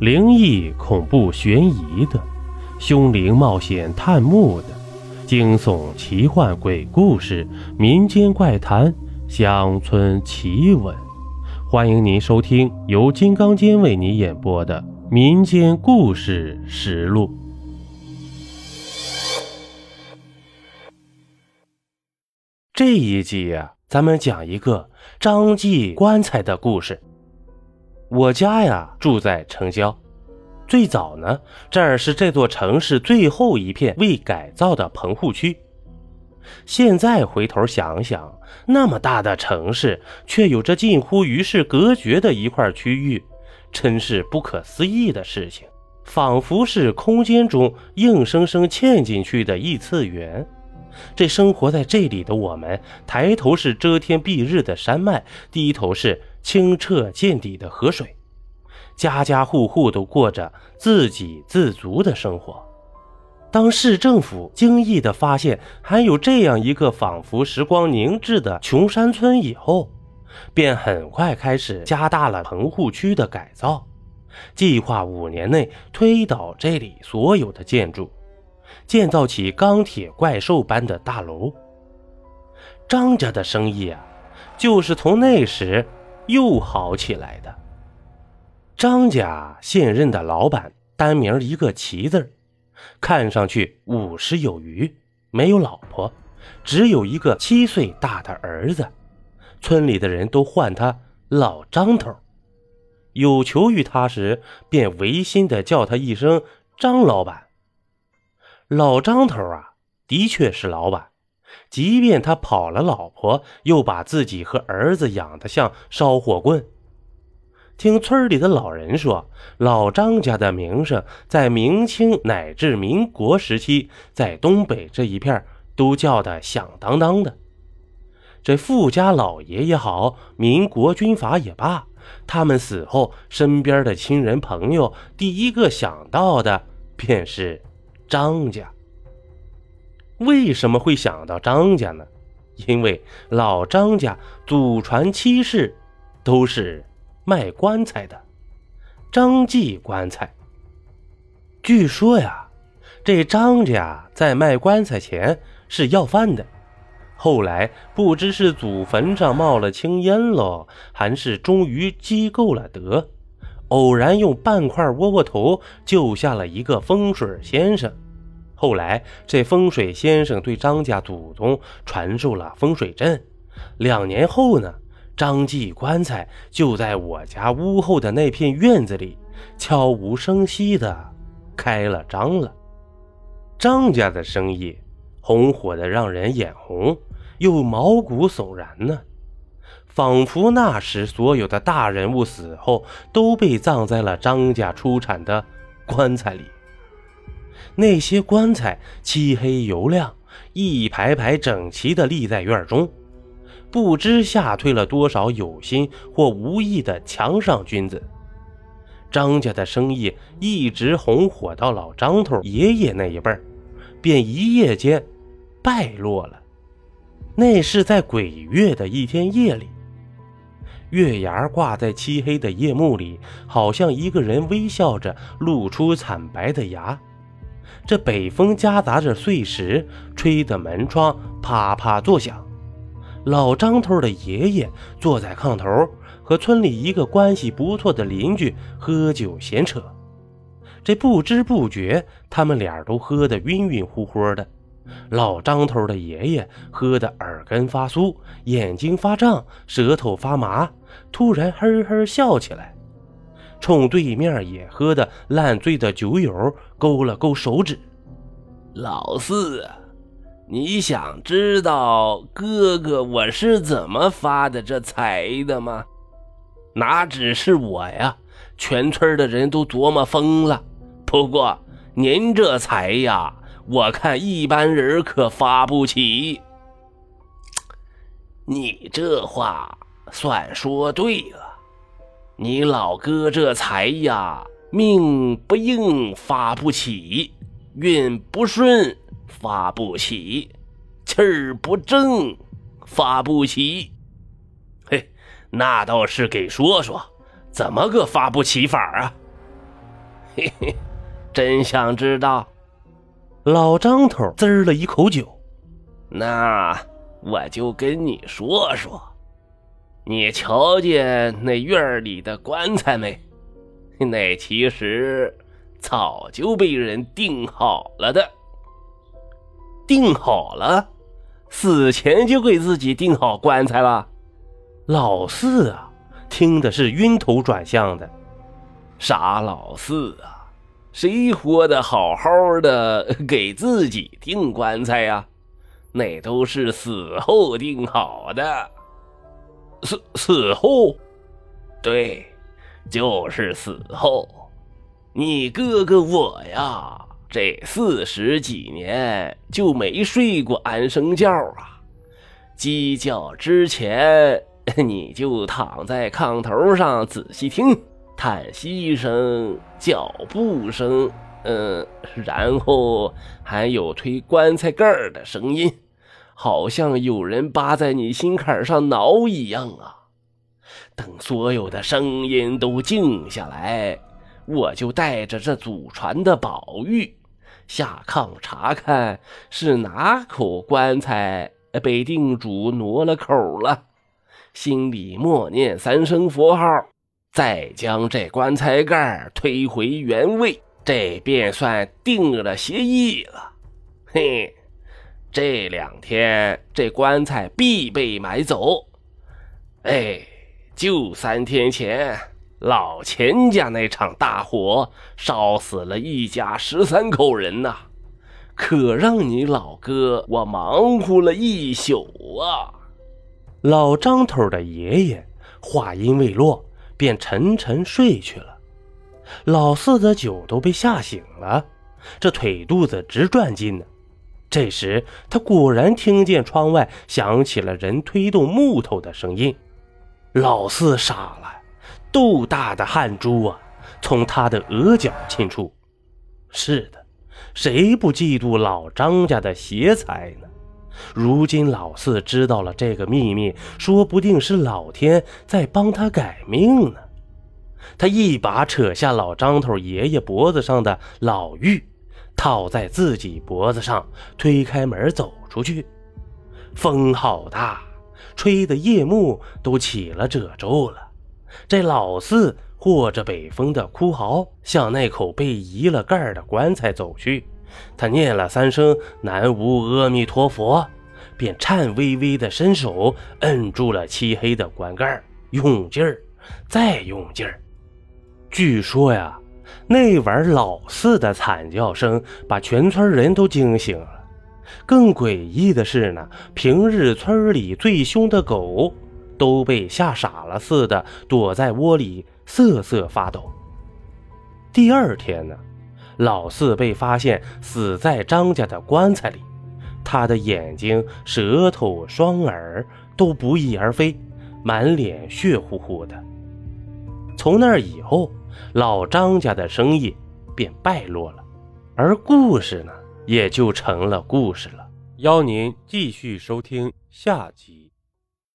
灵异、恐怖、悬疑的，凶灵冒险探墓的，惊悚、奇幻、鬼故事、民间怪谈、乡村奇闻，欢迎您收听由金刚间为您演播的《民间故事实录》。这一集呀，咱们讲一个张记棺材的故事。我家呀住在城郊，最早呢这儿是这座城市最后一片未改造的棚户区。现在回头想想，那么大的城市，却有着近乎与世隔绝的一块区域，真是不可思议的事情，仿佛是空间中硬生生嵌进去的异次元。这生活在这里的我们，抬头是遮天蔽日的山脉，低头是……清澈见底的河水，家家户户都过着自给自足的生活。当市政府惊异地发现还有这样一个仿佛时光凝滞的穷山村以后，便很快开始加大了棚户区的改造，计划五年内推倒这里所有的建筑，建造起钢铁怪兽般的大楼。张家的生意啊，就是从那时。又好起来的。张家现任的老板单名一个齐字看上去五十有余，没有老婆，只有一个七岁大的儿子。村里的人都唤他老张头，有求于他时，便违心的叫他一声张老板。老张头啊，的确是老板。即便他跑了老婆，又把自己和儿子养得像烧火棍。听村里的老人说，老张家的名声在明清乃至民国时期，在东北这一片都叫得响当当的。这富家老爷也好，民国军阀也罢，他们死后，身边的亲人朋友第一个想到的便是张家。为什么会想到张家呢？因为老张家祖传七世都是卖棺材的，张记棺材。据说呀，这张家在卖棺材前是要饭的，后来不知是祖坟上冒了青烟喽，还是终于积够了德，偶然用半块窝窝头救下了一个风水先生。后来，这风水先生对张家祖宗传授了风水阵。两年后呢，张记棺材就在我家屋后的那片院子里悄无声息的开了张了。张家的生意红火的让人眼红，又毛骨悚然呢，仿佛那时所有的大人物死后都被葬在了张家出产的棺材里。那些棺材漆黑油亮，一排排整齐地立在院中，不知吓退了多少有心或无意的墙上君子。张家的生意一直红火到老张头爷爷那一辈儿，便一夜间败落了。那是在鬼月的一天夜里，月牙挂在漆黑的夜幕里，好像一个人微笑着露出惨白的牙。这北风夹杂着碎石，吹得门窗啪啪作响。老张头的爷爷坐在炕头，和村里一个关系不错的邻居喝酒闲扯。这不知不觉，他们俩都喝得晕晕乎乎的。老张头的爷爷喝得耳根发酥，眼睛发胀，舌头发麻，突然呵呵笑起来。冲对面也喝的烂醉的酒友勾了勾手指：“老四，你想知道哥哥我是怎么发的这财的吗？哪只是我呀，全村的人都琢磨疯了。不过您这财呀，我看一般人可发不起。你这话算说对了。”你老哥这财呀，命不硬发不起，运不顺发不起，气儿不正发不起。嘿，那倒是给说说，怎么个发不起法啊？嘿嘿，真想知道。老张头滋了一口酒，那我就跟你说说。你瞧见那院里的棺材没？那其实早就被人订好了的。订好了？死前就给自己订好棺材了？老四啊，听的是晕头转向的。傻老四啊，谁活得好好的给自己订棺材呀？那都是死后订好的。死死后，对，就是死后。你哥哥我呀，这四十几年就没睡过安生觉啊。鸡叫之前，你就躺在炕头上仔细听，叹息声、脚步声，嗯，然后还有推棺材盖的声音。好像有人扒在你心坎上挠一样啊！等所有的声音都静下来，我就带着这祖传的宝玉下炕查看是哪口棺材被定主挪了口了，心里默念三声佛号，再将这棺材盖推回原位，这便算定了协议了。嘿。这两天这棺材必被买走。哎，就三天前老钱家那场大火，烧死了一家十三口人呐，可让你老哥我忙活了一宿啊！老张头的爷爷话音未落，便沉沉睡去了。老四的酒都被吓醒了，这腿肚子直转筋呢。这时，他果然听见窗外响起了人推动木头的声音。老四傻了，豆大的汗珠啊，从他的额角沁出。是的，谁不嫉妒老张家的邪财呢？如今老四知道了这个秘密，说不定是老天在帮他改命呢。他一把扯下老张头爷爷脖子上的老玉。套在自己脖子上，推开门走出去。风好大，吹得夜幕都起了褶皱了。这老四和着北风的哭嚎，向那口被移了盖的棺材走去。他念了三声“南无阿弥陀佛”，便颤巍巍地伸手摁住了漆黑的棺盖，用劲儿，再用劲儿。据说呀。那晚老四的惨叫声把全村人都惊醒了。更诡异的是呢，平日村里最凶的狗都被吓傻了似的躲在窝里瑟瑟发抖。第二天呢，老四被发现死在张家的棺材里，他的眼睛、舌头、双耳都不翼而飞，满脸血乎乎的。从那以后。老张家的生意便败落了，而故事呢，也就成了故事了。邀您继续收听下集。